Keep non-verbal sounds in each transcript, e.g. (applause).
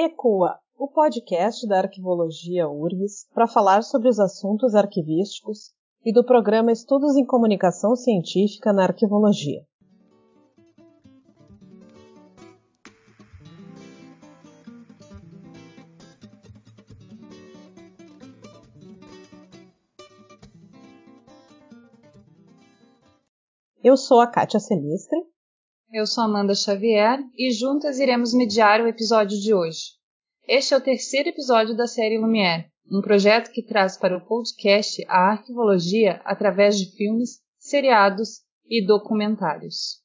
ECOA, o podcast da Arquivologia URGS para falar sobre os assuntos arquivísticos e do programa Estudos em Comunicação Científica na Arquivologia. Eu sou a Kátia Selistre. Eu sou Amanda Xavier e juntas iremos mediar o episódio de hoje. Este é o terceiro episódio da série Lumière, um projeto que traz para o podcast a arquivologia através de filmes, seriados e documentários.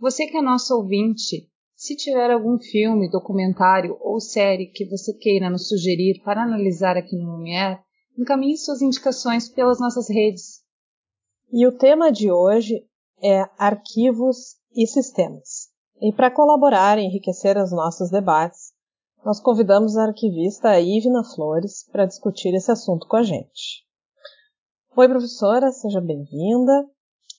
Você que é nosso ouvinte, se tiver algum filme, documentário ou série que você queira nos sugerir para analisar aqui no Lumière, encaminhe suas indicações pelas nossas redes. E o tema de hoje é arquivos e sistemas. E para colaborar e enriquecer os nossos debates, nós convidamos a arquivista Ivna Flores para discutir esse assunto com a gente. Oi, professora, seja bem-vinda.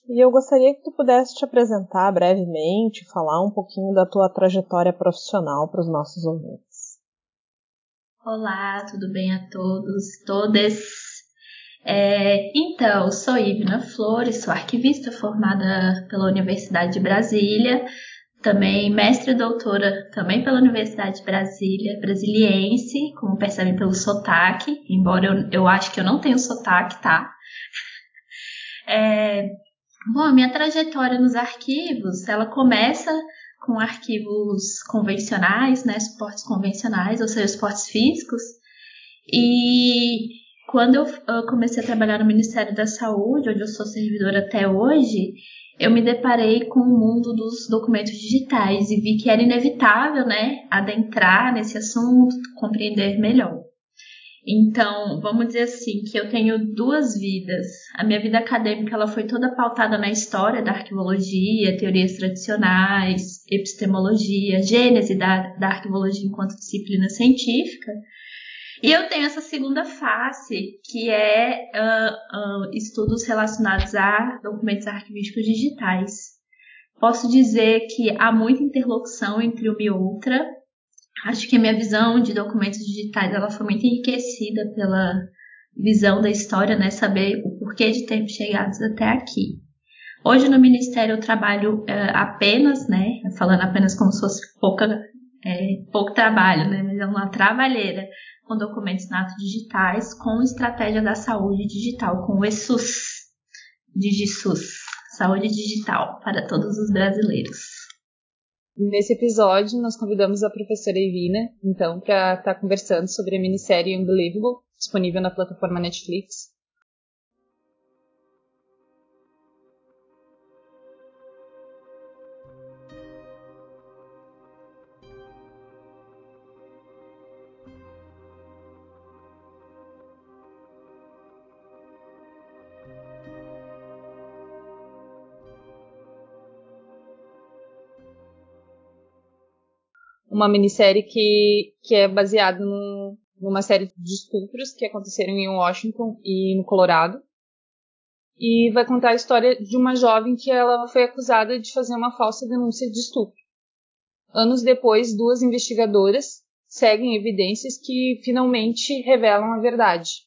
E eu gostaria que tu pudesse te apresentar brevemente, falar um pouquinho da tua trajetória profissional para os nossos ouvintes. Olá, tudo bem a todos, todas? É, então, sou Ivna Flores, sou arquivista formada pela Universidade de Brasília, também mestre e doutora também pela Universidade de Brasília, brasiliense, como percebem pelo sotaque, embora eu, eu acho que eu não tenho sotaque, tá? É, bom, a minha trajetória nos arquivos, ela começa com arquivos convencionais, né, suportes convencionais, ou seja, suportes físicos, e quando eu, comecei a trabalhar no Ministério da Saúde, onde eu sou servidora até hoje, eu me deparei com o mundo dos documentos digitais e vi que era inevitável, né, adentrar nesse assunto, compreender melhor. Então, vamos dizer assim, que eu tenho duas vidas. A minha vida acadêmica ela foi toda pautada na história da arquivologia, teorias tradicionais, epistemologia, gênese da, da arquivologia enquanto disciplina científica. E eu tenho essa segunda face, que é uh, uh, estudos relacionados a documentos arquivísticos digitais. Posso dizer que há muita interlocução entre uma e outra. Acho que a minha visão de documentos digitais ela foi muito enriquecida pela visão da história, né? Saber o porquê de termos chegados até aqui. Hoje no Ministério eu trabalho uh, apenas, né? Falando apenas como se fosse pouca, é, pouco trabalho, né? Mas é uma trabalheira com documentos natos digitais, com estratégia da saúde digital, com o ESUS, DigiSUS, saúde digital para todos os brasileiros. Nesse episódio, nós convidamos a professora Evina, então, para estar tá conversando sobre a minissérie Unbelievable, disponível na plataforma Netflix, uma minissérie que, que é baseada num, numa série de estupros que aconteceram em Washington e no Colorado. E vai contar a história de uma jovem que ela foi acusada de fazer uma falsa denúncia de estupro. Anos depois, duas investigadoras seguem evidências que finalmente revelam a verdade.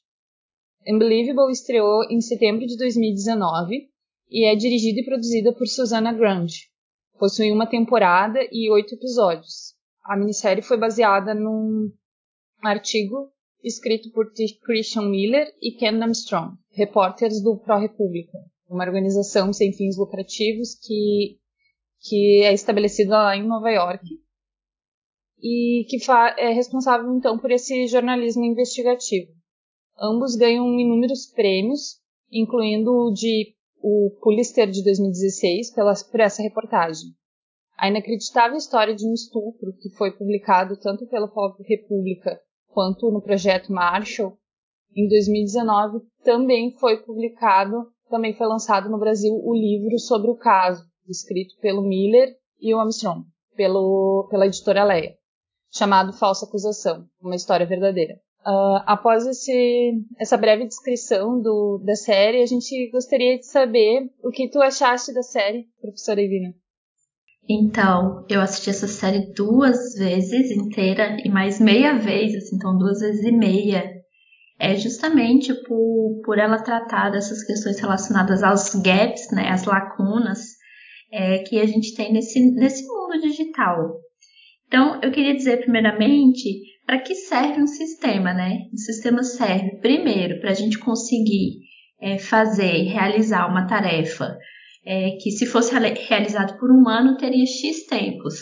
Unbelievable estreou em setembro de 2019 e é dirigida e produzida por Susana Grande. Possui uma temporada e oito episódios a minissérie foi baseada num artigo escrito por Christian Miller e Ken Armstrong, repórteres do Pro República, uma organização sem fins lucrativos que, que é estabelecida lá em Nova York e que é responsável então por esse jornalismo investigativo. Ambos ganham inúmeros prêmios, incluindo o de o Pulitzer de 2016 pela, por essa reportagem. A inacreditável história de um estupro, que foi publicado tanto pela República quanto no projeto Marshall, em 2019 também foi publicado, também foi lançado no Brasil o livro sobre o caso, escrito pelo Miller e o Armstrong, pelo, pela editora Leia, chamado Falsa Acusação, uma história verdadeira. Uh, após esse, essa breve descrição do, da série, a gente gostaria de saber o que tu achaste da série, professora Ivina. Então, eu assisti essa série duas vezes inteira e mais meia vez, assim, então duas vezes e meia. É justamente por, por ela tratar dessas questões relacionadas aos gaps, né, as lacunas é, que a gente tem nesse, nesse mundo digital. Então, eu queria dizer primeiramente para que serve um sistema, né? Um sistema serve primeiro para a gente conseguir é, fazer, realizar uma tarefa é, que se fosse realizado por um humano teria x tempos.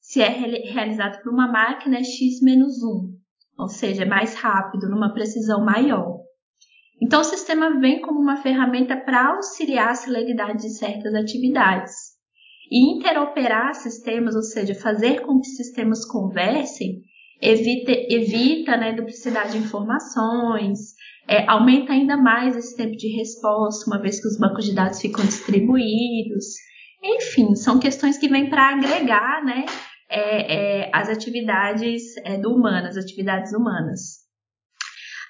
Se é realizado por uma máquina é x menos 1, ou seja, é mais rápido, numa precisão maior. Então o sistema vem como uma ferramenta para auxiliar a celeridade de certas atividades. E interoperar sistemas, ou seja, fazer com que sistemas conversem, evita, evita né, duplicidade de informações, é, aumenta ainda mais esse tempo de resposta, uma vez que os bancos de dados ficam distribuídos. Enfim, são questões que vêm para agregar né, é, é, as atividades é, do humanas, atividades humanas.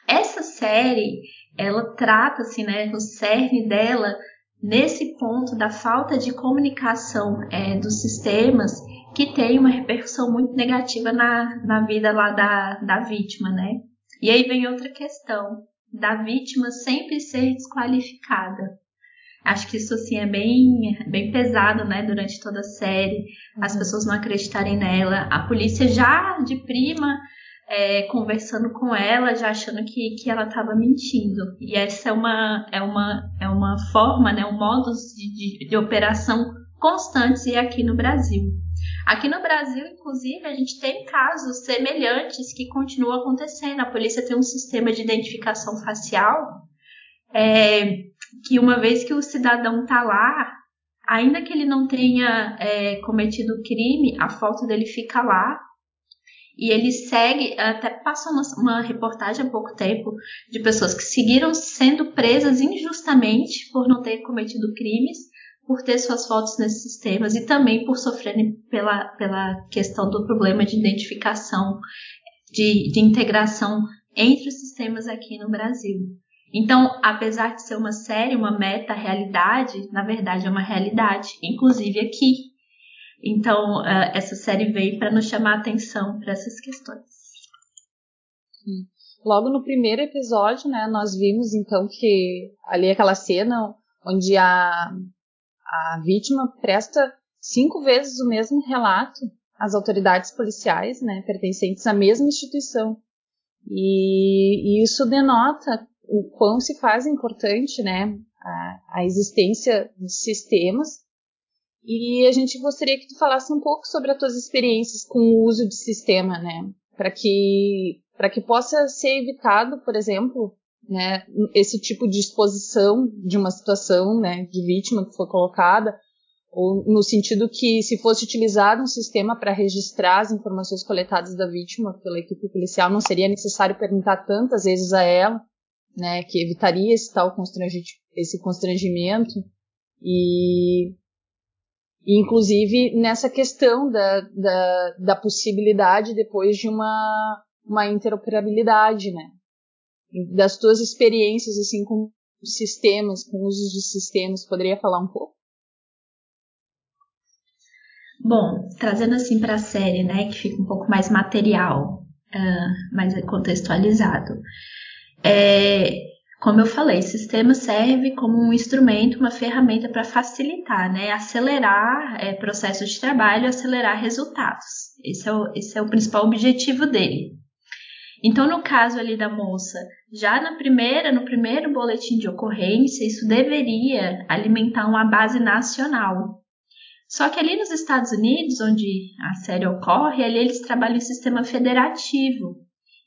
Essa série, ela trata, assim, né, no cerne dela, nesse ponto da falta de comunicação é, dos sistemas que tem uma repercussão muito negativa na, na vida lá da, da vítima, né? E aí vem outra questão da vítima sempre ser desqualificada. Acho que isso assim é bem, bem pesado, né? Durante toda a série, as uhum. pessoas não acreditarem nela, a polícia já de prima é, conversando com ela, já achando que, que ela estava mentindo. E essa é uma, é uma, é uma forma, né? Um modus de, de, de operação constantes e aqui no Brasil. Aqui no Brasil, inclusive, a gente tem casos semelhantes que continuam acontecendo. A polícia tem um sistema de identificação facial é, que uma vez que o cidadão está lá, ainda que ele não tenha é, cometido crime, a foto dele fica lá e ele segue, até passou uma, uma, reportagem há pouco tempo de pessoas que seguiram sendo presas injustamente por não ter cometido crimes por ter suas fotos nesses sistemas e também por sofrerem pela, pela questão do problema de identificação, de, de integração entre os sistemas aqui no Brasil. Então, apesar de ser uma série, uma meta-realidade, na verdade é uma realidade, inclusive aqui. Então, uh, essa série veio para nos chamar a atenção para essas questões. Logo no primeiro episódio, né, nós vimos então que ali aquela cena onde a a vítima presta cinco vezes o mesmo relato às autoridades policiais, né, pertencentes à mesma instituição. E, e isso denota o quão se faz importante, né, a, a existência de sistemas. E a gente gostaria que tu falasse um pouco sobre as tuas experiências com o uso de sistema, né, para que para que possa ser evitado, por exemplo, né, esse tipo de exposição de uma situação né, de vítima que foi colocada, ou no sentido que se fosse utilizado um sistema para registrar as informações coletadas da vítima pela equipe policial, não seria necessário perguntar tantas vezes a ela, né, que evitaria esse tal esse constrangimento. E, e inclusive nessa questão da, da, da possibilidade depois de uma, uma interoperabilidade, né, das tuas experiências assim com sistemas, com usos de sistemas, poderia falar um pouco? Bom, trazendo assim para a série, né, que fica um pouco mais material, uh, mais contextualizado. É, como eu falei, sistema serve como um instrumento, uma ferramenta para facilitar, né, acelerar é, processos de trabalho, acelerar resultados. Esse é, o, esse é o principal objetivo dele. Então, no caso ali da moça, já na primeira, no primeiro boletim de ocorrência, isso deveria alimentar uma base nacional. Só que ali nos Estados Unidos, onde a série ocorre, ali eles trabalham em sistema federativo,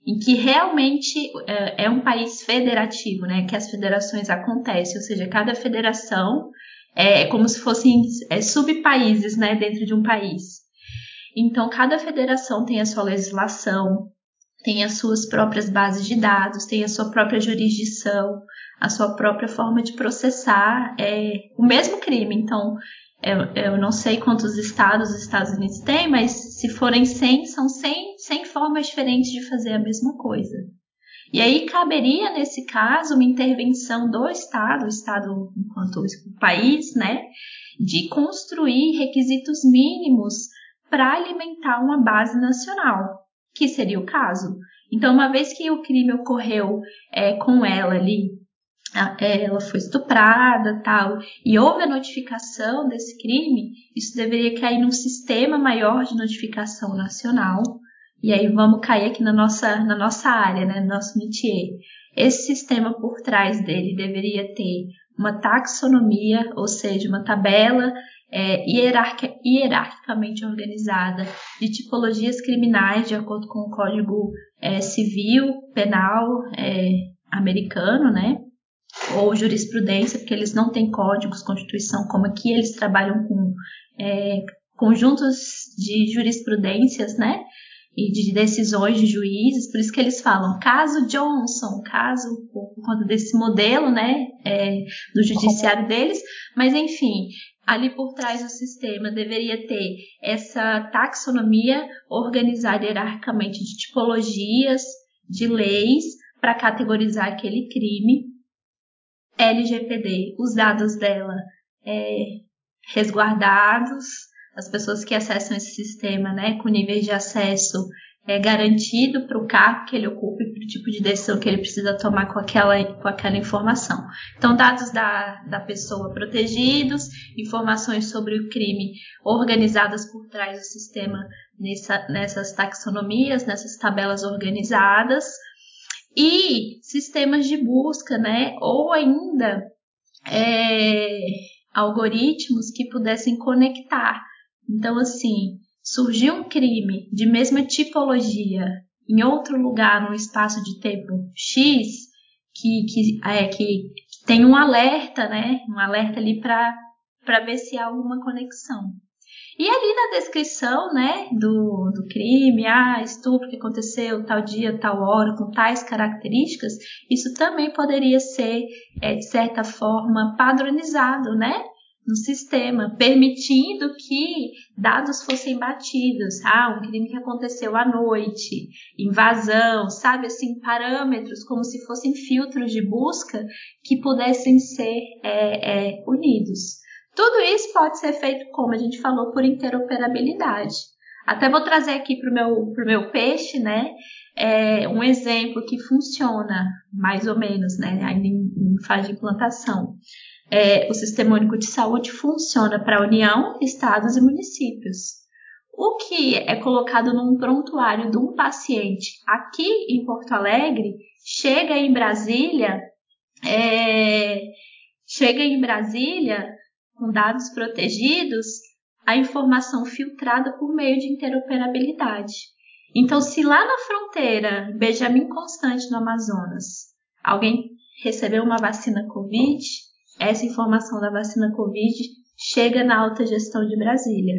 em que realmente é, é um país federativo, né? Que as federações acontecem, ou seja, cada federação é como se fossem é, subpaíses, né, dentro de um país. Então, cada federação tem a sua legislação, tem as suas próprias bases de dados, tem a sua própria jurisdição, a sua própria forma de processar é, o mesmo crime. Então, eu, eu não sei quantos estados os Estados Unidos têm, mas se forem 100, são 100, 100 formas diferentes de fazer a mesma coisa. E aí caberia, nesse caso, uma intervenção do Estado, o Estado enquanto país, né, de construir requisitos mínimos para alimentar uma base nacional, que seria o caso. Então, uma vez que o crime ocorreu é, com ela ali, ela foi estuprada, tal, e houve a notificação desse crime, isso deveria cair num sistema maior de notificação nacional. E aí vamos cair aqui na nossa, na nossa área, né, no nosso métier. Esse sistema por trás dele deveria ter uma taxonomia, ou seja, uma tabela é, hierarquicamente organizada de tipologias criminais de acordo com o Código é, Civil Penal é, americano, né? Ou jurisprudência, porque eles não têm códigos, constituição, como aqui eles trabalham com é, conjuntos de jurisprudências, né? E de decisões de juízes, por isso que eles falam caso Johnson, caso por conta desse modelo, né, é, do judiciário deles, mas enfim, ali por trás do sistema deveria ter essa taxonomia organizada hierarquicamente de tipologias, de leis para categorizar aquele crime. LGPD, os dados dela é, resguardados, as pessoas que acessam esse sistema, né, com níveis de acesso é, garantido para o cargo que ele ocupe, para o tipo de decisão que ele precisa tomar com aquela, com aquela informação. Então, dados da, da pessoa protegidos, informações sobre o crime organizadas por trás do sistema nessa, nessas taxonomias, nessas tabelas organizadas, e sistemas de busca, né? Ou ainda é, algoritmos que pudessem conectar então, assim, surgiu um crime de mesma tipologia em outro lugar, num espaço de tempo X, que, que, é, que tem um alerta, né? Um alerta ali para ver se há alguma conexão. E ali na descrição, né, do, do crime, ah, estupro que aconteceu tal dia, tal hora, com tais características, isso também poderia ser, é, de certa forma, padronizado, né? No sistema, permitindo que dados fossem batidos. Ah, um crime que aconteceu à noite, invasão, sabe assim, parâmetros como se fossem filtros de busca que pudessem ser é, é, unidos. Tudo isso pode ser feito, como a gente falou, por interoperabilidade. Até vou trazer aqui para o meu, pro meu peixe, né? É, um exemplo que funciona mais ou menos, né? Ainda em, em fase de implantação é, o Sistema Único de Saúde funciona para a União, estados e municípios. O que é colocado num prontuário de um paciente aqui em Porto Alegre chega em Brasília, é, chega em Brasília com dados protegidos, a informação filtrada por meio de interoperabilidade. Então, se lá na fronteira, Benjamin Constante, no Amazonas, alguém recebeu uma vacina Covid, essa informação da vacina Covid chega na alta gestão de Brasília.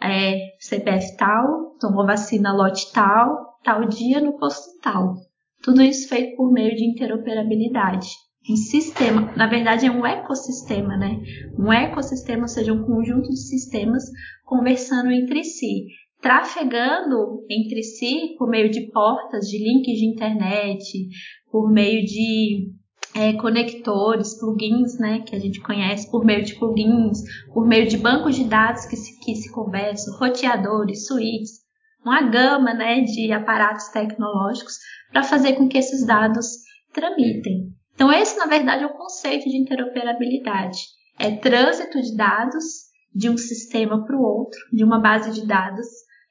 É, CPF tal, tomou vacina lote tal, tal dia no posto tal. Tudo isso feito por meio de interoperabilidade. Um sistema, na verdade é um ecossistema, né? Um ecossistema, ou seja, um conjunto de sistemas conversando entre si, trafegando entre si por meio de portas, de links de internet, por meio de é, conectores, plugins, né, que a gente conhece por meio de plugins, por meio de bancos de dados que se, que se conversam, roteadores, suítes, uma gama, né, de aparatos tecnológicos para fazer com que esses dados tramitem. Então esse, na verdade, é o conceito de interoperabilidade. É trânsito de dados de um sistema para o outro, de uma base de dados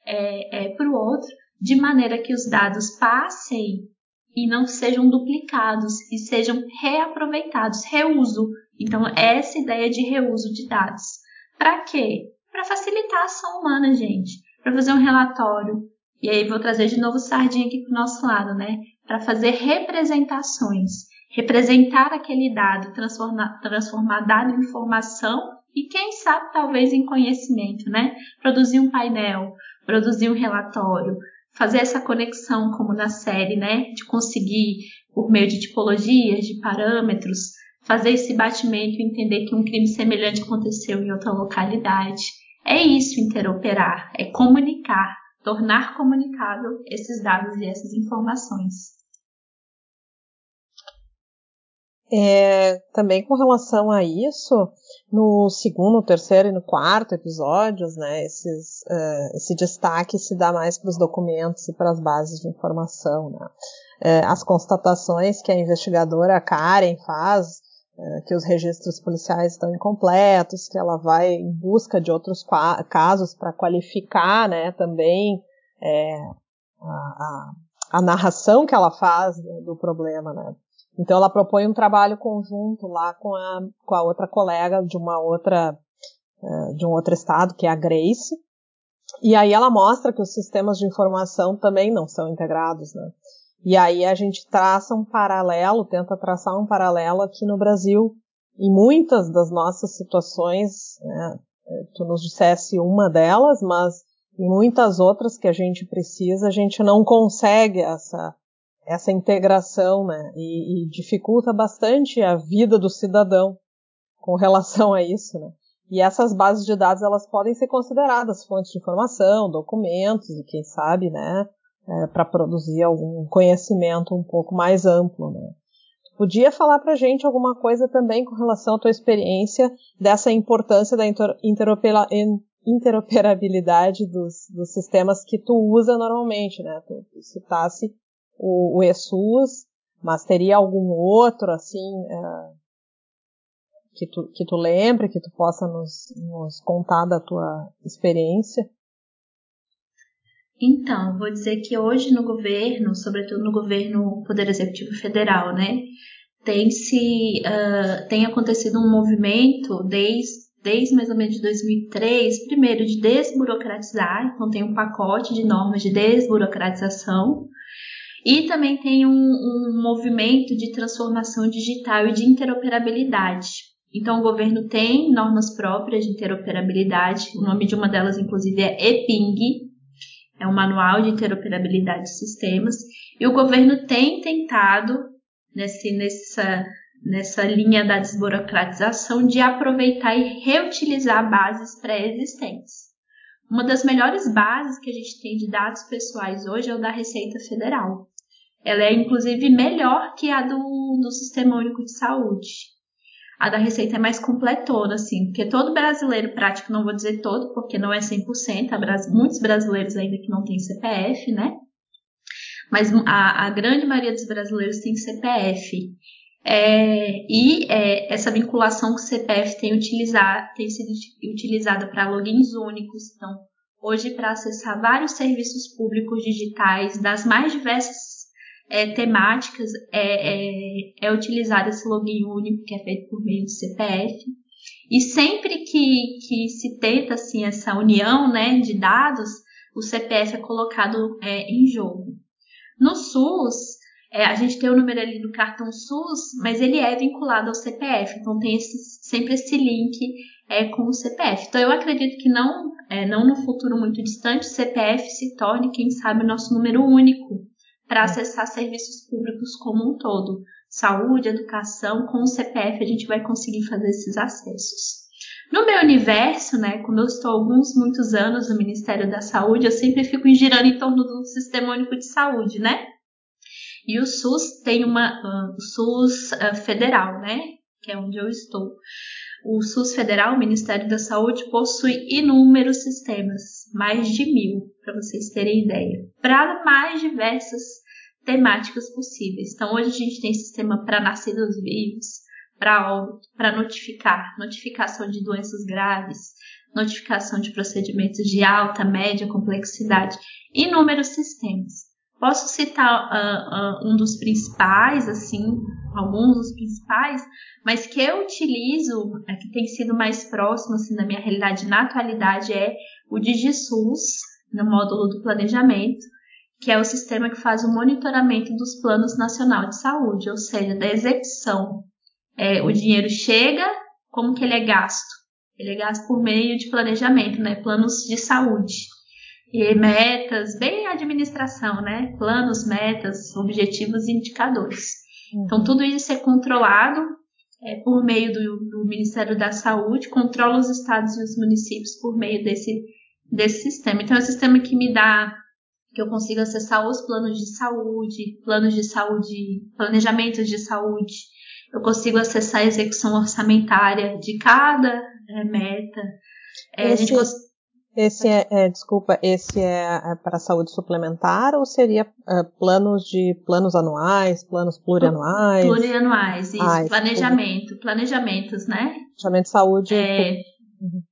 é, é, para o outro, de maneira que os dados passem e não sejam duplicados e sejam reaproveitados, reuso. Então, essa ideia de reuso de dados. Para quê? Para facilitar a ação humana, gente. Para fazer um relatório. E aí vou trazer de novo sardinha aqui para o nosso lado, né? Para fazer representações. Representar aquele dado, transformar, transformar dado em informação e quem sabe talvez em conhecimento, né? Produzir um painel, produzir um relatório, fazer essa conexão, como na série, né? De conseguir, por meio de tipologias, de parâmetros, fazer esse batimento e entender que um crime semelhante aconteceu em outra localidade. É isso interoperar, é comunicar, tornar comunicável esses dados e essas informações. É, também com relação a isso, no segundo, terceiro e no quarto episódios, né, esses, uh, esse destaque se dá mais para os documentos e para as bases de informação. Né. Uh, as constatações que a investigadora Karen faz, uh, que os registros policiais estão incompletos, que ela vai em busca de outros casos para qualificar né, também é, a, a, a, narração que ela faz do problema. Né. Então ela propõe um trabalho conjunto lá com a, com a outra colega de uma outra uh, de um outro estado, que é a Grace. E aí ela mostra que os sistemas de informação também não são integrados, né? E aí a gente traça um paralelo, tenta traçar um paralelo aqui no Brasil. Em muitas das nossas situações, né, tu nos dissesse uma delas, mas em muitas outras que a gente precisa, a gente não consegue essa essa integração, né? E, e, dificulta bastante a vida do cidadão com (laughs) relação a isso, né? E essas bases de dados elas podem ser consideradas fontes de informação, documentos e quem sabe, né, é, para produzir algum conhecimento um pouco mais amplo, né? Podia falar para gente alguma coisa também com relação à tua experiência dessa importância da interoperabilidade dos, dos sistemas que tu usa normalmente, né? Tu, tu citasse o, o ESUS, mas teria algum outro, assim, é, que, tu, que tu lembre, que tu possa nos, nos contar da tua experiência? Então, vou dizer que hoje no governo, sobretudo no governo Poder Executivo Federal, né, tem se uh, tem acontecido um movimento desde desde mais ou menos de 2003, primeiro de desburocratizar, então tem um pacote de normas de desburocratização e também tem um, um movimento de transformação digital e de interoperabilidade. Então, o governo tem normas próprias de interoperabilidade. O nome de uma delas, inclusive, é EPING, é um manual de interoperabilidade de sistemas. E o governo tem tentado, nesse, nessa, nessa linha da desburocratização, de aproveitar e reutilizar bases pré-existentes. Uma das melhores bases que a gente tem de dados pessoais hoje é o da Receita Federal. Ela é inclusive melhor que a do, do Sistema Único de Saúde. A da Receita é mais completona, assim, porque todo brasileiro prático, não vou dizer todo, porque não é 100%, há muitos brasileiros ainda que não têm CPF, né? Mas a, a grande maioria dos brasileiros tem CPF. É, e é, essa vinculação que o CPF tem, utilizar, tem sido utilizada para logins únicos. Então, hoje, para acessar vários serviços públicos digitais das mais diversas é, temáticas é, é, é utilizado esse login único que é feito por meio do CPF. E sempre que, que se tenta assim, essa união né, de dados, o CPF é colocado é, em jogo. No SUS, é, a gente tem o número ali do cartão SUS, mas ele é vinculado ao CPF, então tem esse, sempre esse link é, com o CPF. Então eu acredito que não, é, não no futuro muito distante, o CPF se torne, quem sabe, o nosso número único para acessar serviços públicos como um todo. Saúde, educação, com o CPF a gente vai conseguir fazer esses acessos. No meu universo, né, quando eu estou alguns, muitos anos no Ministério da Saúde, eu sempre fico girando em torno do Sistema Único de Saúde, né? E o SUS tem uma, uh, o SUS uh, federal, né, que é onde eu estou. O SUS federal, o Ministério da Saúde, possui inúmeros sistemas, mais de mil, para vocês terem ideia, para mais diversas temáticas possíveis. Então, hoje a gente tem sistema para nascidos vivos, para para notificar, notificação de doenças graves, notificação de procedimentos de alta, média complexidade, inúmeros sistemas. Posso citar uh, uh, um dos principais, assim, alguns dos principais, mas que eu utilizo, é, que tem sido mais próximo assim, da minha realidade na atualidade, é o DigiSUS, no módulo do planejamento, que é o sistema que faz o monitoramento dos planos nacional de saúde, ou seja, da execução. É, o dinheiro chega, como que ele é gasto? Ele é gasto por meio de planejamento, né? Planos de saúde e metas, bem administração, né? Planos, metas, objetivos e indicadores. Então, tudo isso é controlado é, por meio do, do, Ministério da Saúde, controla os estados e os municípios por meio desse, desse sistema. Então, é um sistema que me dá que eu consigo acessar os planos de saúde, planos de saúde, planejamentos de saúde. eu consigo acessar a execução orçamentária de cada é, meta. É, esse, cons... esse é, é, desculpa, esse é, é para saúde suplementar ou seria uh, planos de planos anuais, planos plurianuais? Plurianuais, isso, ah, planejamento, planejamentos, né? Planejamento de saúde. É, uhum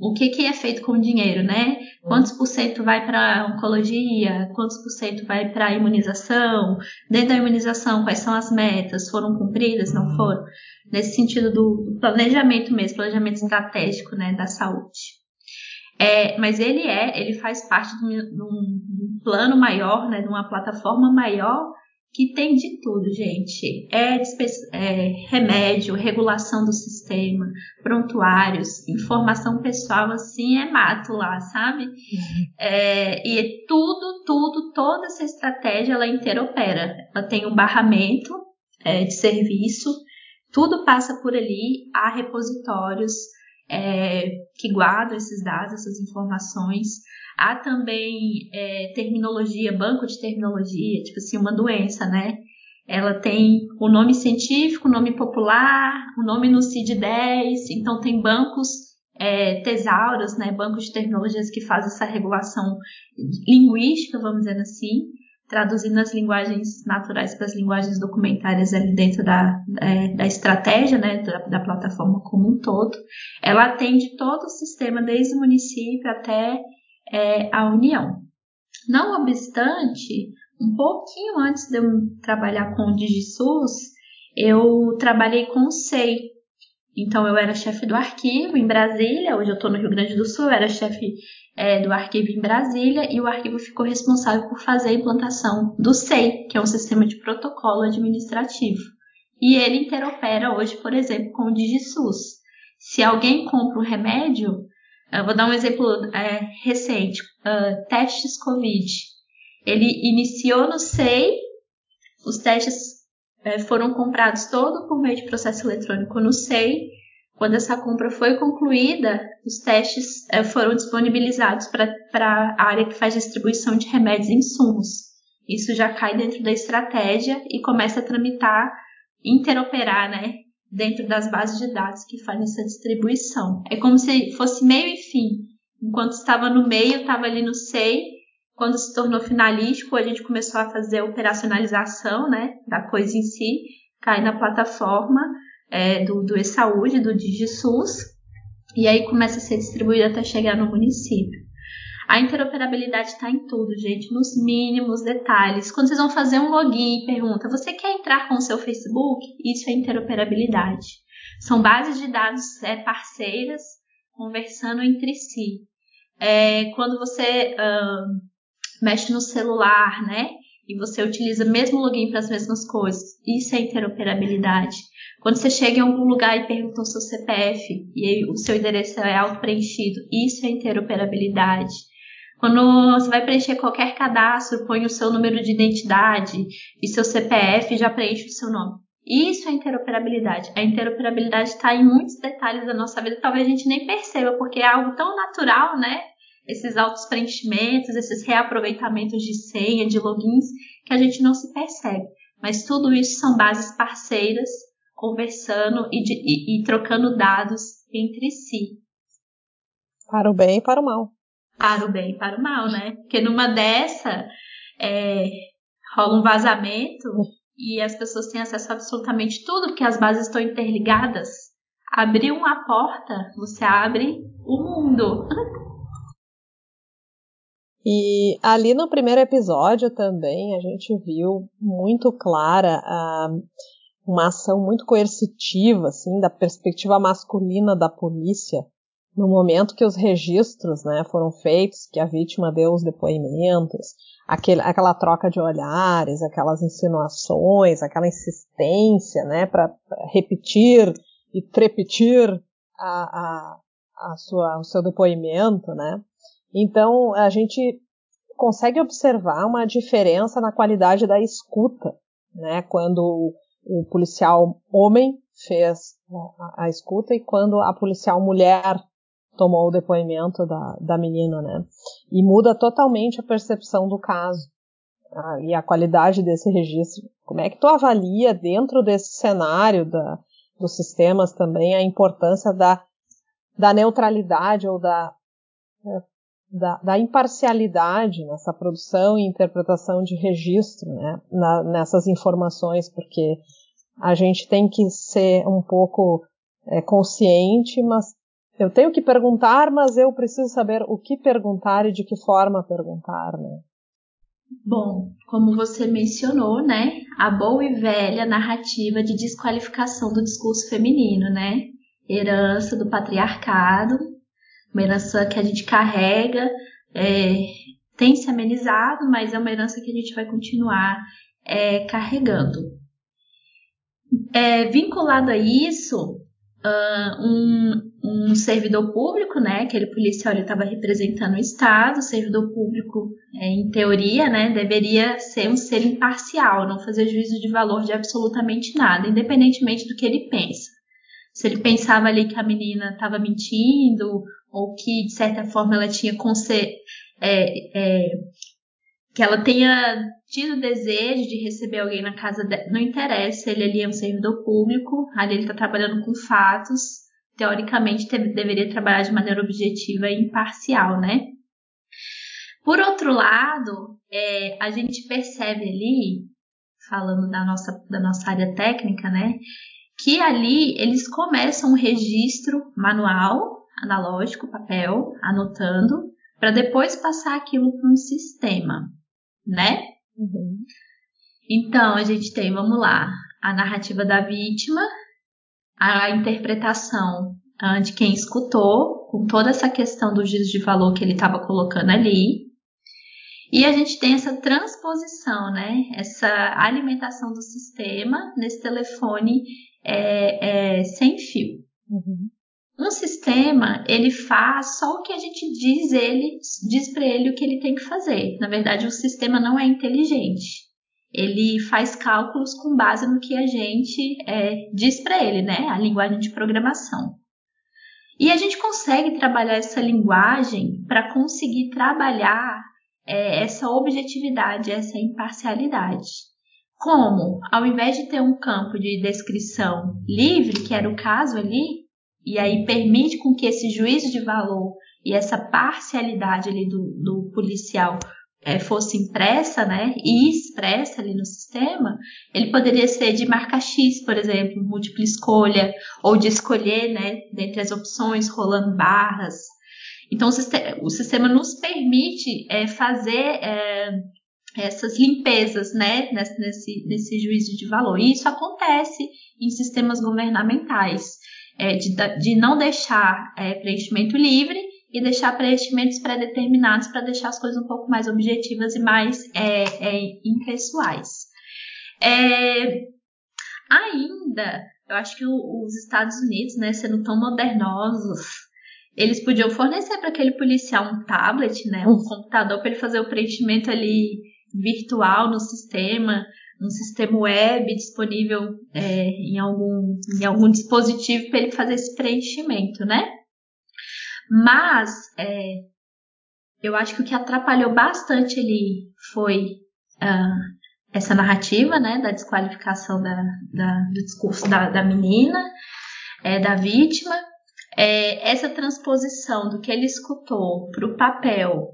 o que, que é feito com o dinheiro, né? Quantos por cento vai para oncologia? Quantos por cento vai para imunização? Dentro da imunização, quais são as metas? Foram cumpridas? Não foram? Nesse sentido do, planejamento mesmo, planejamento estratégico, né, da saúde. É, mas ele é, ele faz parte de um, de um plano maior, né, de uma plataforma maior que tem de tudo, gente. É, é, remédio, regulação do sistema, prontuários, informação pessoal, assim, é mato lá, sabe? Uhum. É, e é tudo, tudo, toda essa estratégia, ela interopera. Ela tem um barramento é, de serviço, tudo passa por ali, há repositórios é, que guardam esses dados, essas informações. Há também é, terminologia, banco de terminologia, tipo assim, uma doença, né? Ela tem o nome científico, o nome popular, o nome no CID-10, então tem bancos é, tesauros, né, bancos de terminologias que fazem essa regulação linguística, vamos dizer assim, traduzindo as linguagens naturais para as linguagens documentárias ali dentro da, é, da estratégia, né, da, da, plataforma como um todo. Ela atende todo o sistema, desde o município até é, a União. Não obstante, um pouquinho antes de eu trabalhar com o DigiSUS, eu trabalhei com o SEI. Então, eu era chefe do arquivo em Brasília, hoje eu estou no Rio Grande do Sul, eu era chefe é, do arquivo em Brasília e o arquivo ficou responsável por fazer a implantação do SEI, que é um sistema de protocolo administrativo. E ele interopera hoje, por exemplo, com o DigiSUS. Se alguém compra um remédio, vou dar um exemplo é, recente: uh, testes Covid. Ele iniciou no SEI, os testes é, foram comprados todo por meio de processo eletrônico no SEI. Quando essa compra foi concluída, os testes é, foram disponibilizados para a área que faz distribuição de remédios e insumos. Isso já cai dentro da estratégia e começa a tramitar, interoperar, né, dentro das bases de dados que fazem essa distribuição. É como se fosse meio e fim. Enquanto estava no meio, estava ali no SEI. Quando se tornou finalístico, a gente começou a fazer a operacionalização né, da coisa em si, cai na plataforma é, do, do e-saúde, do DigiSUS, e aí começa a ser distribuído até chegar no município. A interoperabilidade está em tudo, gente, nos mínimos detalhes. Quando vocês vão fazer um login pergunta, você quer entrar com o seu Facebook? Isso é interoperabilidade. São bases de dados é, parceiras conversando entre si. É, quando você uh, mexe no celular, né? E você utiliza o mesmo login para as mesmas coisas. Isso é interoperabilidade. Quando você chega em algum lugar e pergunta o seu CPF e o seu endereço é auto-preenchido, isso é interoperabilidade. Quando você vai preencher qualquer cadastro, põe o seu número de identidade e seu CPF já preenche o seu nome. Isso é interoperabilidade. A interoperabilidade está em muitos detalhes da nossa vida, talvez a gente nem perceba, porque é algo tão natural, né? Esses autos preenchimentos, esses reaproveitamentos de senha, de logins, que a gente não se percebe. Mas tudo isso são bases parceiras conversando e, de, e, e trocando dados entre si. Para o bem e para o mal para o bem e para o mal, né? Porque numa dessa é, rola um vazamento e as pessoas têm acesso a absolutamente tudo, porque as bases estão interligadas. Abrir uma porta, você abre o mundo. (laughs) E ali no primeiro episódio também a gente viu muito clara a, uma ação muito coercitiva, assim, da perspectiva masculina da polícia, no momento que os registros né, foram feitos, que a vítima deu os depoimentos, aquele, aquela troca de olhares, aquelas insinuações, aquela insistência né, para repetir e trepetir a, a, a sua, o seu depoimento. Né? Então, a gente consegue observar uma diferença na qualidade da escuta, né, quando o policial homem fez a, escuta e quando a policial mulher tomou o depoimento da, da menina, né? E muda totalmente a percepção do caso. a, e a qualidade desse registro. Como é que tu avalia dentro desse cenário da, dos sistemas também a importância da, da neutralidade ou da, da, da, imparcialidade nessa produção e interpretação de registro, né, na, nessas informações, porque a gente tem que ser um pouco é, consciente, mas eu tenho que perguntar, mas eu preciso saber o que perguntar e de que forma perguntar, né? Bom, como você mencionou, né, a boa e velha narrativa de desqualificação do discurso feminino, né, herança do patriarcado, uma herança que a gente carrega, é, tem se amenizado, mas é uma herança que a gente vai continuar é, carregando. É, vinculado a isso, uh, um, um servidor público, né? Aquele policial estava representando o Estado, o servidor público, é, em teoria, né, deveria ser um ser imparcial, não fazer juízo de valor de absolutamente nada, independentemente do que ele pensa. Se ele pensava ali que a menina estava mentindo, ou que de certa forma ela tinha é, é, que ela tenha tido desejo de receber alguém na casa dela, não interessa, ele ali é um servidor público, ali ele está trabalhando com fatos, teoricamente deveria trabalhar de maneira objetiva e imparcial, né? Por outro lado, é, a gente percebe ali, falando da nossa, da nossa área técnica, né, que ali eles começam um registro manual, analógico, papel, anotando, para depois passar aquilo para um sistema, né? Uhum. Então a gente tem, vamos lá, a narrativa da vítima, a interpretação uh, de quem escutou, com toda essa questão do juízo de valor que ele estava colocando ali. E a gente tem essa transposição, né? Essa alimentação do sistema nesse telefone é, é, sem fio. Uhum. Um sistema, ele faz só o que a gente diz ele, diz para ele o que ele tem que fazer. Na verdade, o sistema não é inteligente ele faz cálculos com base no que a gente é, diz para ele, né? A linguagem de programação. E a gente consegue trabalhar essa linguagem para conseguir trabalhar é, essa objetividade, essa imparcialidade. Como, ao invés de ter um campo de descrição livre, que era o caso ali, e aí permite com que esse juízo de valor e essa parcialidade ali do, do policial é, fosse impressa, né, e expressa ali no sistema, ele poderia ser de marca X, por exemplo, múltipla escolha, ou de escolher, né, dentre as opções, rolando barras. Então, o sistema, o sistema nos permite é, fazer é, essas limpezas, né, nesse, nesse juízo de valor. E isso acontece em sistemas governamentais, é, de, de não deixar é, preenchimento livre e deixar preenchimentos pré-determinados para deixar as coisas um pouco mais objetivas e mais é, é, impessoais. É, ainda, eu acho que o, os Estados Unidos, né, sendo tão modernosos, eles podiam fornecer para aquele policial um tablet, né, um computador para ele fazer o preenchimento ali virtual no sistema, um sistema web disponível é, em, algum, em algum dispositivo para ele fazer esse preenchimento, né? Mas é, eu acho que o que atrapalhou bastante ali foi uh, essa narrativa, né, da desqualificação da, da do discurso da, da menina, é, da vítima, é, essa transposição do que ele escutou para o papel,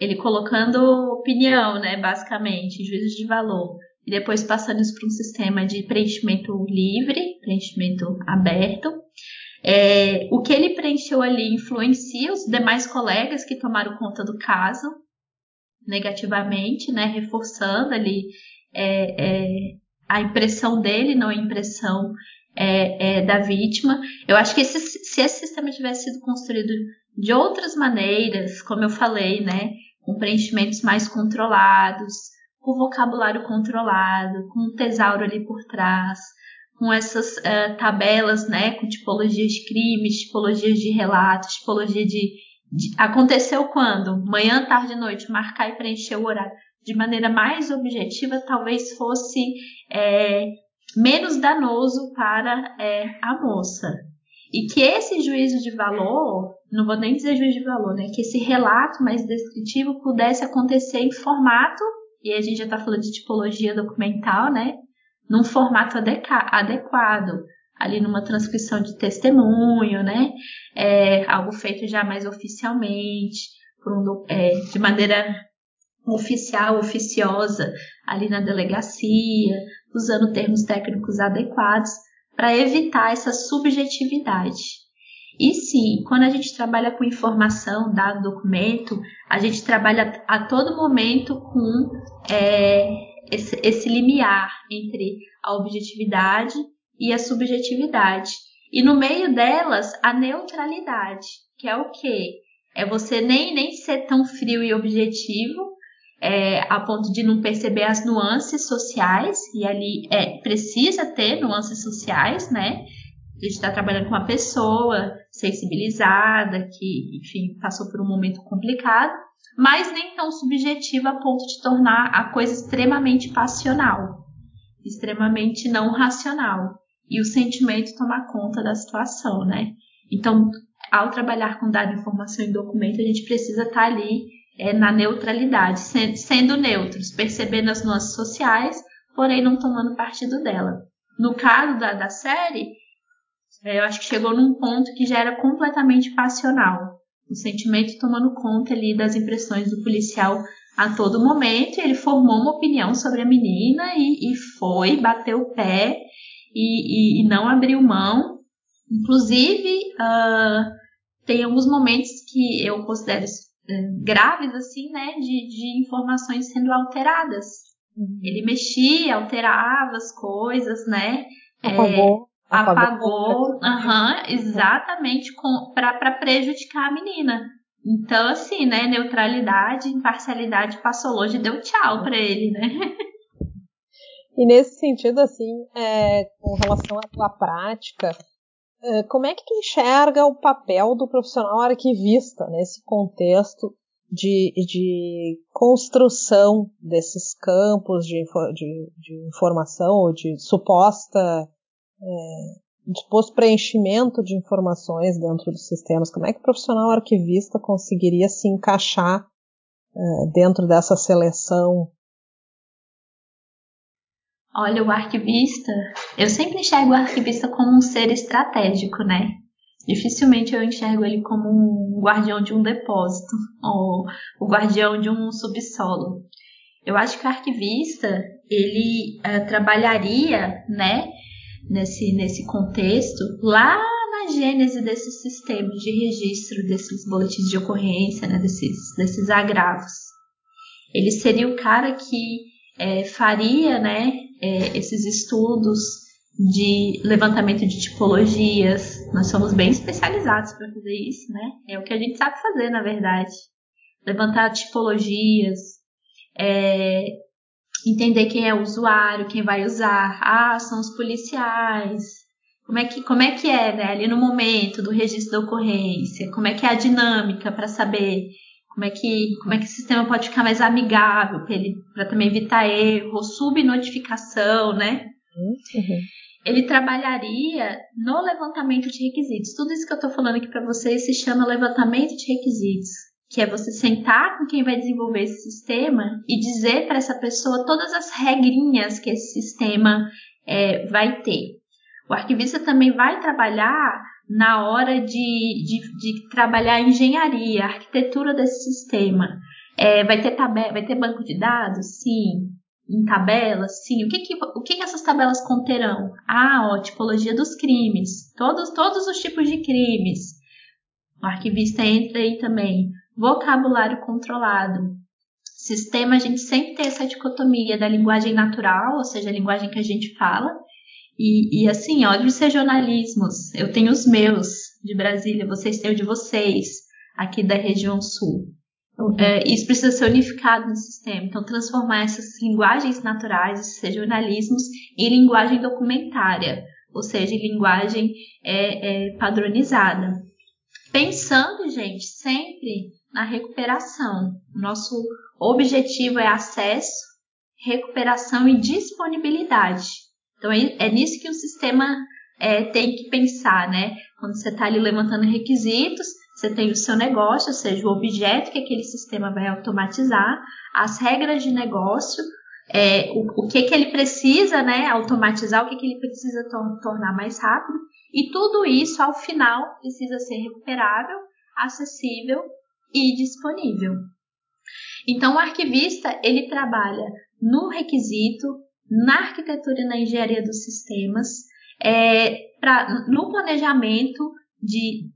ele colocando opinião, né, basicamente, juízo de valor, e depois passando isso para um sistema de preenchimento livre, preenchimento aberto, é, o que ele preencheu ali influencia os demais colegas que tomaram conta do caso negativamente, né, reforçando ali é, é, a impressão dele, não a impressão é, é, da vítima. Eu acho que esse, se esse sistema tivesse sido construído de outras maneiras, como eu falei, né, com preenchimentos mais controlados, com vocabulário controlado, com um tesauro ali por trás, com essas uh, tabelas, né, com tipologias de crimes, tipologias de relatos, tipologia de, de, aconteceu quando, manhã, tarde, noite, marcar e preencher o horário, de maneira mais objetiva, talvez fosse é, menos danoso para é, a moça. E que esse juízo de valor, não vou nem dizer juízo de valor, né, que esse relato mais descritivo pudesse acontecer em formato e a gente já está falando de tipologia documental, né? Num formato adequado, ali numa transcrição de testemunho, né? É, algo feito já mais oficialmente, um, é, de maneira oficial, oficiosa, ali na delegacia, usando termos técnicos adequados, para evitar essa subjetividade. E sim, quando a gente trabalha com informação, dado, documento, a gente trabalha a todo momento com é, esse, esse limiar entre a objetividade e a subjetividade. E no meio delas, a neutralidade, que é o quê? É você nem, nem ser tão frio e objetivo, é, a ponto de não perceber as nuances sociais, e ali é, precisa ter nuances sociais, né? Gente está trabalhando com uma pessoa sensibilizada, que, enfim, passou por um momento complicado, mas nem tão subjetiva a ponto de tornar a coisa extremamente passional, extremamente não racional. E o sentimento tomar conta da situação, né? Então, ao trabalhar com dado, informação e documento, a gente precisa estar tá ali é, na neutralidade, sendo, neutros, percebendo as nuances sociais, porém não tomando partido dela. No caso da, da série, eu acho que chegou num ponto que já era completamente passional. O sentimento tomando conta ali das impressões do policial a todo momento. Ele formou uma opinião sobre a menina e, e foi, bateu o pé e, e, e não abriu mão. Inclusive, uh, tem alguns momentos que eu considero uh, graves, assim, né, de, de informações sendo alteradas. Uhum. Ele mexia, alterava as coisas, né? Apagou. É, apagou, uhum, exatamente para prejudicar a menina. Então, assim, né, neutralidade, imparcialidade passou longe e deu tchau para ele, né? E nesse sentido, assim, é, com relação à tua prática, é, como é que tu enxerga o papel do profissional arquivista nesse contexto de, de construção desses campos de, de, de informação ou de suposta é, preenchimento de informações dentro dos sistemas. Como é que o profissional arquivista conseguiria se encaixar é, dentro dessa seleção? Olha, o arquivista, eu sempre enxergo o arquivista como um ser estratégico, né? Dificilmente eu enxergo ele como um guardião de um depósito (laughs) ou o guardião de um subsolo. Eu acho que o arquivista ele uh, trabalharia, né, nesse, nesse contexto, lá na gênese desses sistemas de registro desses boletins de ocorrência, né, desses, desses agravos. Ele seria o cara que é, faria né, é, esses estudos de levantamento de tipologias. Nós somos bem especializados para fazer isso, né? É o que a gente sabe fazer, na verdade. Levantar tipologias, é, entender quem é o usuário, quem vai usar. Ah, são os policiais. Como é que, como é, que é, né, ali no momento do registro da ocorrência? Como é que é a dinâmica para saber como é que como é que o sistema pode ficar mais amigável para também evitar erro, subnotificação, né? Uhum. Ele trabalharia no levantamento de requisitos. Tudo isso que eu estou falando aqui para vocês se chama levantamento de requisitos que é você sentar com quem vai desenvolver esse sistema e dizer para essa pessoa todas as regrinhas que esse sistema é, vai ter. O arquivista também vai trabalhar na hora de, de, de trabalhar a engenharia, a arquitetura desse sistema. É, vai ter tabela, vai ter banco de dados? Sim. Em tabelas? Sim. O que, que, o que, que essas tabelas conterão? Ah, ó, tipologia dos crimes. Todos, todos os tipos de crimes. O arquivista entra aí também vocabulário controlado. Sistema, a gente sempre tem essa dicotomia da linguagem natural, ou seja, a linguagem que a gente fala, e, e assim, olha os regionalismos. Eu tenho os meus de Brasília, vocês têm o de vocês, aqui da região sul. Uhum. É, isso precisa ser unificado no sistema. Então, transformar essas linguagens naturais, esses regionalismos, em linguagem documentária, ou seja, em linguagem é, é, padronizada. Pensando, gente, sempre na recuperação. Nosso objetivo é acesso, recuperação e disponibilidade. Então é, é nisso que o sistema é, tem que pensar, né? Quando você está ali levantando requisitos, você tem o seu negócio, ou seja, o objeto que aquele sistema vai automatizar, as regras de negócio, é, o, o, que, que ele precisa né, automatizar, o que, que ele precisa tor tornar mais rápido, e tudo isso, ao final, precisa ser recuperável, acessível e disponível. Então, o arquivista, ele trabalha no requisito, na arquitetura e na engenharia dos sistemas, é, pra, no planejamento de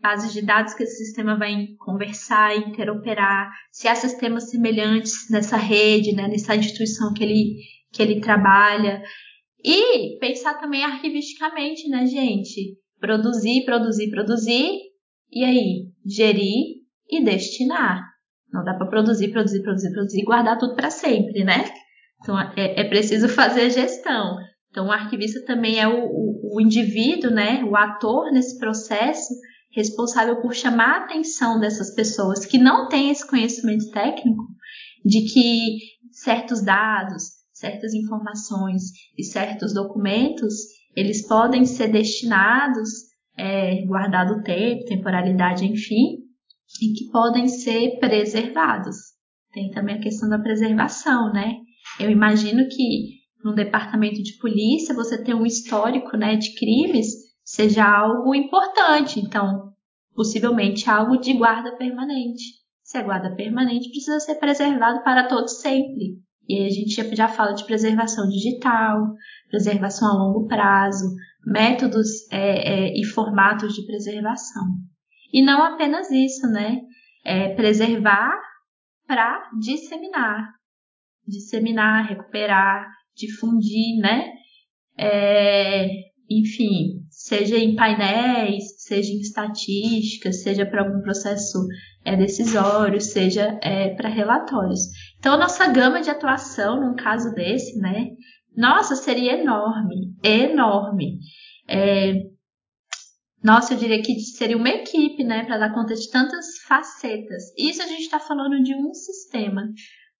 bases de dados que esse sistema vai conversar, interoperar, se há sistemas semelhantes nessa rede, né, nessa instituição que ele, que ele trabalha. E pensar também arquivisticamente, né, gente? Produzir, produzir, produzir, e aí, gerir e destinar. Não dá para produzir, produzir, produzir, produzir e guardar tudo para sempre, né? Então é, é, preciso (laughs) fazer gestão. Então o arquivista também é o, o, o indivíduo, né? O ator nesse processo responsável por chamar a atenção dessas pessoas que não têm esse conhecimento técnico de que certos dados, certas informações e certos documentos eles podem ser destinados, é, guardado tempo, temporalidade, enfim, e que podem ser preservados. Tem também a questão da preservação, né? Eu imagino que no departamento de polícia você ter um histórico, né, de crimes seja algo importante. Então, possivelmente algo de guarda permanente. Se é guarda permanente, precisa ser preservado para todos sempre. E a gente já fala de preservação digital, preservação a longo prazo, métodos é, é, e formatos de preservação. E não apenas isso, né? É preservar para disseminar. Disseminar, recuperar, difundir, né? É, enfim, seja em painéis, seja em estatísticas, seja para algum processo é, decisório, seja é, para relatórios. Então, nossa gama de atuação, num caso desse, né? Nossa, seria enorme, enorme. É, nossa, eu diria que seria uma equipe, né, para dar conta de tantas facetas. Isso a gente está falando de um sistema.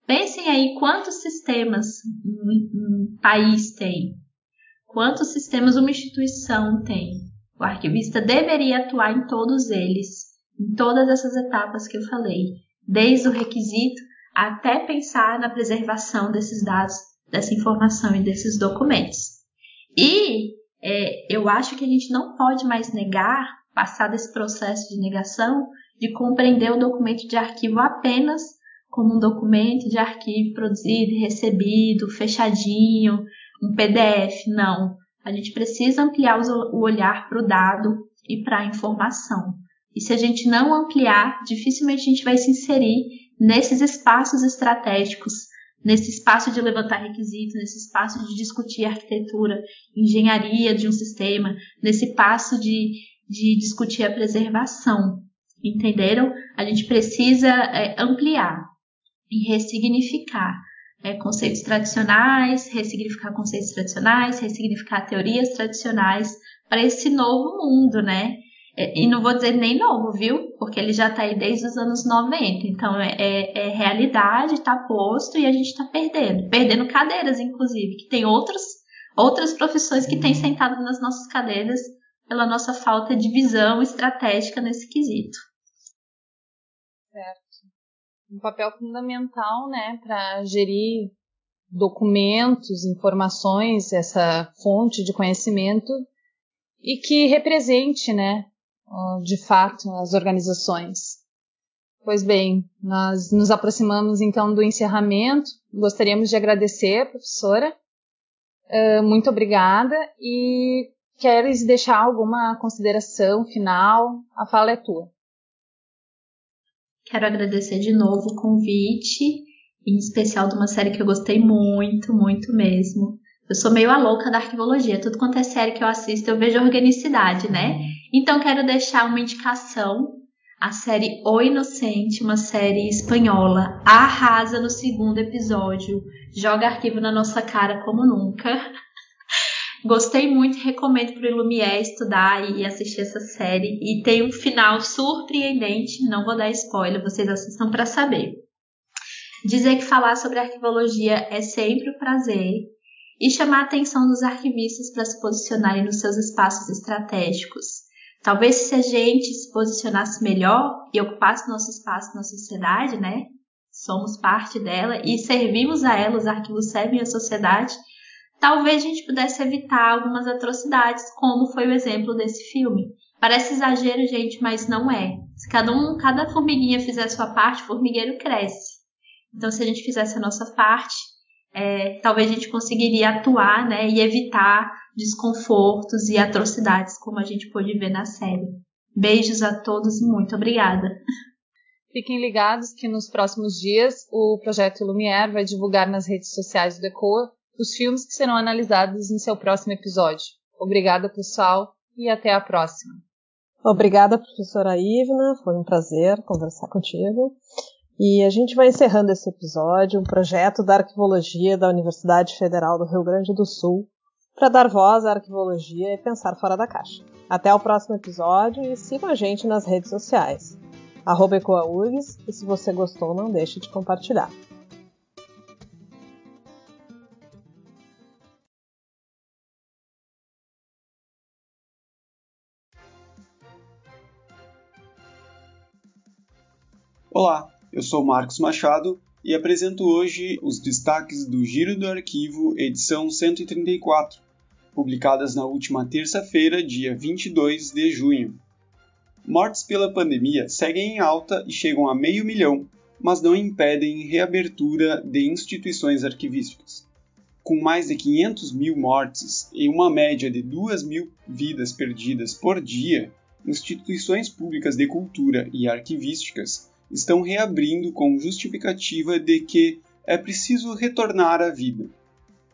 Pensem aí quantos sistemas um, um país tem, quantos sistemas uma instituição tem. O arquivista deveria atuar em todos eles, em todas essas etapas que eu falei, desde o requisito até pensar na preservação desses dados, dessa informação e desses documentos. E é, eu acho que a gente não pode mais negar, passar desse processo de negação, de compreender o documento de arquivo apenas como um documento de arquivo produzido recebido, fechadinho, um PDF. Não. A gente precisa ampliar o olhar para o dado e para a informação. E se a gente não ampliar, dificilmente a gente vai se inserir nesses espaços estratégicos nesse espaço de levantar requisitos, nesse espaço de discutir arquitetura, engenharia de um sistema, nesse passo de, de discutir a preservação. Entenderam? A gente precisa é, ampliar e ressignificar é, conceitos tradicionais, ressignificar conceitos tradicionais, ressignificar teorias tradicionais para esse novo mundo, né? É, e não vou dizer nem novo, viu? Porque ele já está aí desde os anos 90. Então é, é, é realidade, está posto e a gente está perdendo. Perdendo cadeiras, inclusive, que tem outros, outras profissões que têm sentado nas nossas cadeiras pela nossa falta de visão estratégica nesse quesito. Certo. Um papel fundamental, né, para gerir documentos, informações, essa fonte de conhecimento e que represente, né, de fato as organizações. Pois bem, nós nos aproximamos então do encerramento. Gostaríamos de agradecer, professora. Uh, muito obrigada e queres deixar alguma consideração final? A fala é tua. Quero agradecer de novo o convite, em especial de uma série que eu gostei muito, muito mesmo. Eu sou meio a louca da arquivologia. Tudo quanto é série que eu assisto, eu vejo organicidade, né? Então quero deixar uma indicação. A série O Inocente, uma série espanhola, arrasa no segundo episódio, joga arquivo na nossa cara como nunca. (laughs) Gostei muito recomendo para o Lumière estudar e assistir essa série. E tem um final surpreendente, não vou dar spoiler, vocês assistam para saber. Dizer que falar sobre arquivologia é sempre um prazer e chamar a atenção dos arquivistas para se posicionarem nos seus espaços estratégicos Talvez se a gente se posicionasse melhor e ocupasse nosso espaço na sociedade, né? Somos parte dela e servimos a ela, os arquivos servem à sociedade, talvez a gente pudesse evitar algumas atrocidades, como foi o exemplo desse filme. Parece exagero, gente, mas não é. Se cada um, cada formiguinha fizer a sua parte, o formigueiro cresce. Então, se a gente fizesse a nossa parte, é, talvez a gente conseguiria atuar, né, e evitar desconfortos e atrocidades, como a gente pôde ver na série. Beijos a todos e muito obrigada. Fiquem ligados que nos próximos dias o projeto Lumière vai divulgar nas redes sociais do ECOA os filmes que serão analisados em seu próximo episódio. Obrigada, pessoal, e até a próxima. Obrigada, professora Ivna. Foi um prazer conversar contigo. E a gente vai encerrando esse episódio, um projeto da arquivologia da Universidade Federal do Rio Grande do Sul, para dar voz à arquivologia e pensar fora da caixa. Até o próximo episódio e sigam a gente nas redes sociais. Arroba EcoaURGS, e se você gostou, não deixe de compartilhar. Olá, eu sou Marcos Machado e apresento hoje os destaques do Giro do Arquivo, edição 134, publicadas na última terça-feira, dia 22 de junho. Mortes pela pandemia seguem em alta e chegam a meio milhão, mas não impedem reabertura de instituições arquivísticas. Com mais de 500 mil mortes e uma média de 2 mil vidas perdidas por dia, instituições públicas de cultura e arquivísticas estão reabrindo com justificativa de que é preciso retornar à vida.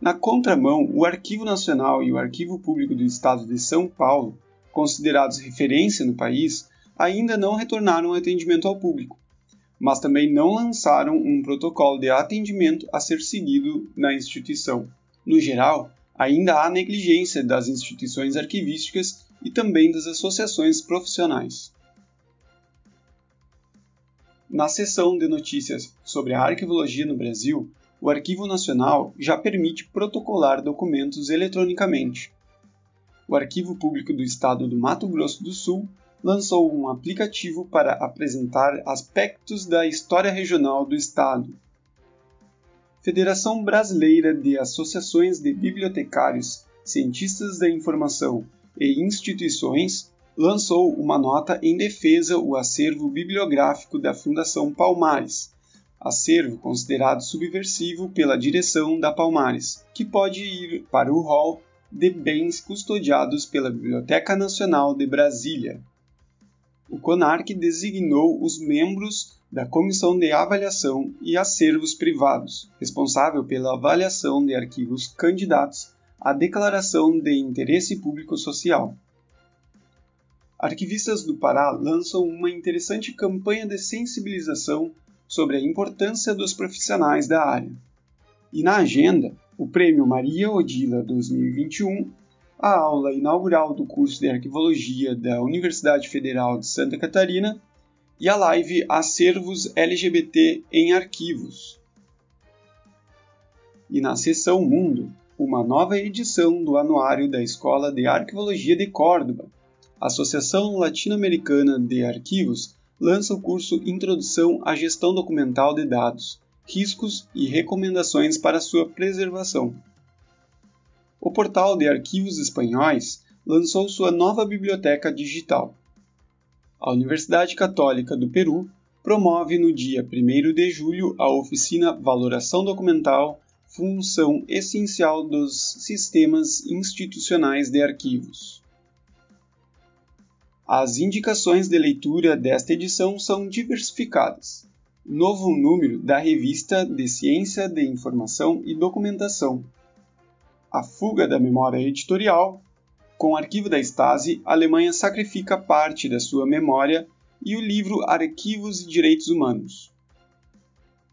Na contramão, o Arquivo Nacional e o Arquivo Público do Estado de São Paulo, considerados referência no país, ainda não retornaram ao atendimento ao público, mas também não lançaram um protocolo de atendimento a ser seguido na instituição. No geral, ainda há negligência das instituições arquivísticas e também das associações profissionais. Na seção de notícias sobre a arquivologia no Brasil, o Arquivo Nacional já permite protocolar documentos eletronicamente. O Arquivo Público do Estado do Mato Grosso do Sul lançou um aplicativo para apresentar aspectos da história regional do Estado. Federação Brasileira de Associações de Bibliotecários, Cientistas da Informação e Instituições lançou uma nota em defesa o acervo bibliográfico da Fundação Palmares, acervo considerado subversivo pela direção da Palmares, que pode ir para o rol de bens custodiados pela Biblioteca Nacional de Brasília. O CONARC designou os membros da Comissão de Avaliação e Acervos Privados, responsável pela avaliação de arquivos candidatos à Declaração de Interesse Público Social. Arquivistas do Pará lançam uma interessante campanha de sensibilização sobre a importância dos profissionais da área. E na agenda, o Prêmio Maria Odila 2021, a aula inaugural do curso de Arquivologia da Universidade Federal de Santa Catarina e a live Acervos LGBT em Arquivos. E na seção Mundo, uma nova edição do Anuário da Escola de Arquivologia de Córdoba, a Associação Latino-Americana de Arquivos lança o curso Introdução à Gestão Documental de Dados, Riscos e Recomendações para sua Preservação. O Portal de Arquivos Espanhóis lançou sua nova biblioteca digital. A Universidade Católica do Peru promove no dia 1 de julho a oficina Valoração Documental Função Essencial dos Sistemas Institucionais de Arquivos. As indicações de leitura desta edição são diversificadas. Novo número da revista de Ciência de Informação e Documentação. A fuga da memória editorial. Com o arquivo da Stasi, a Alemanha sacrifica parte da sua memória e o livro Arquivos e Direitos Humanos.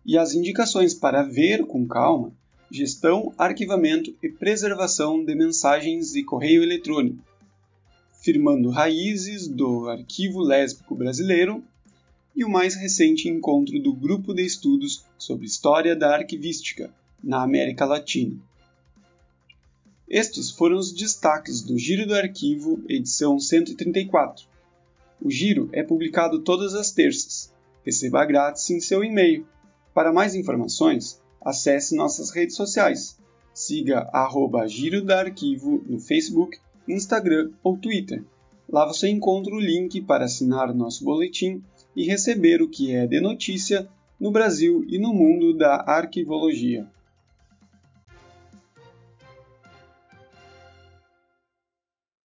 E as indicações para ver com calma: gestão, arquivamento e preservação de mensagens e correio eletrônico firmando raízes do Arquivo Lésbico Brasileiro e o mais recente encontro do Grupo de Estudos sobre História da Arquivística na América Latina. Estes foram os destaques do Giro do Arquivo, edição 134. O Giro é publicado todas as terças. Receba grátis em seu e-mail. Para mais informações, acesse nossas redes sociais. Siga arroba Giro da Arquivo no Facebook, Instagram ou Twitter. Lá você encontra o link para assinar nosso boletim e receber o que é de notícia no Brasil e no mundo da arquivologia.